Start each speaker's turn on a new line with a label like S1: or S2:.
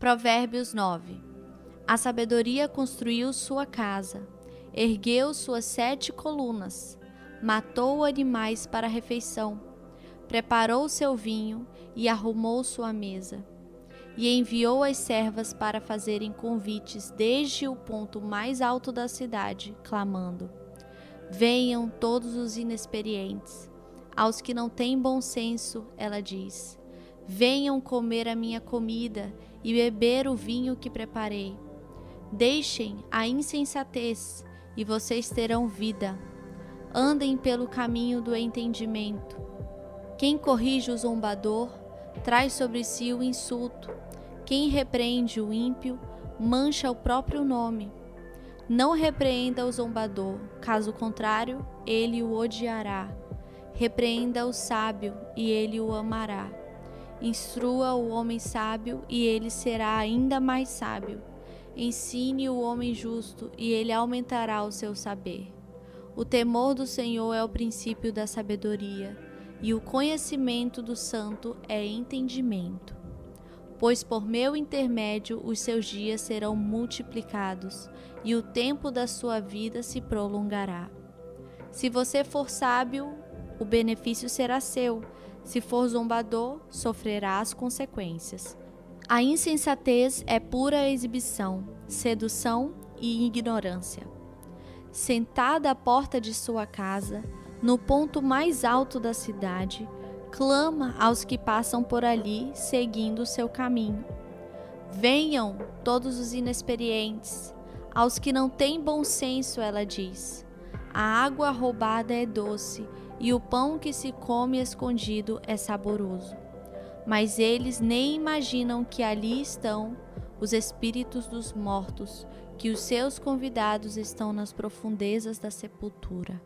S1: Provérbios 9 A sabedoria construiu sua casa, ergueu suas sete colunas, matou animais para a refeição, preparou seu vinho e arrumou sua mesa e enviou as servas para fazerem convites desde o ponto mais alto da cidade, clamando: Venham todos os inexperientes. Aos que não têm bom senso, ela diz: Venham comer a minha comida e beber o vinho que preparei. Deixem a insensatez e vocês terão vida. Andem pelo caminho do entendimento. Quem corrige o zombador traz sobre si o insulto. Quem repreende o ímpio mancha o próprio nome. Não repreenda o zombador, caso contrário, ele o odiará. Repreenda o sábio, e ele o amará. Instrua o homem sábio, e ele será ainda mais sábio. Ensine o homem justo, e ele aumentará o seu saber. O temor do Senhor é o princípio da sabedoria e o conhecimento do santo é entendimento. Pois por meu intermédio os seus dias serão multiplicados e o tempo da sua vida se prolongará. Se você for sábio, o benefício será seu. Se for zombador, sofrerá as consequências. A insensatez é pura exibição, sedução e ignorância. Sentada à porta de sua casa, no ponto mais alto da cidade, clama aos que passam por ali seguindo seu caminho. Venham todos os inexperientes, aos que não têm bom senso, ela diz. A água roubada é doce e o pão que se come escondido é saboroso. Mas eles nem imaginam que ali estão os espíritos dos mortos, que os seus convidados estão nas profundezas da sepultura.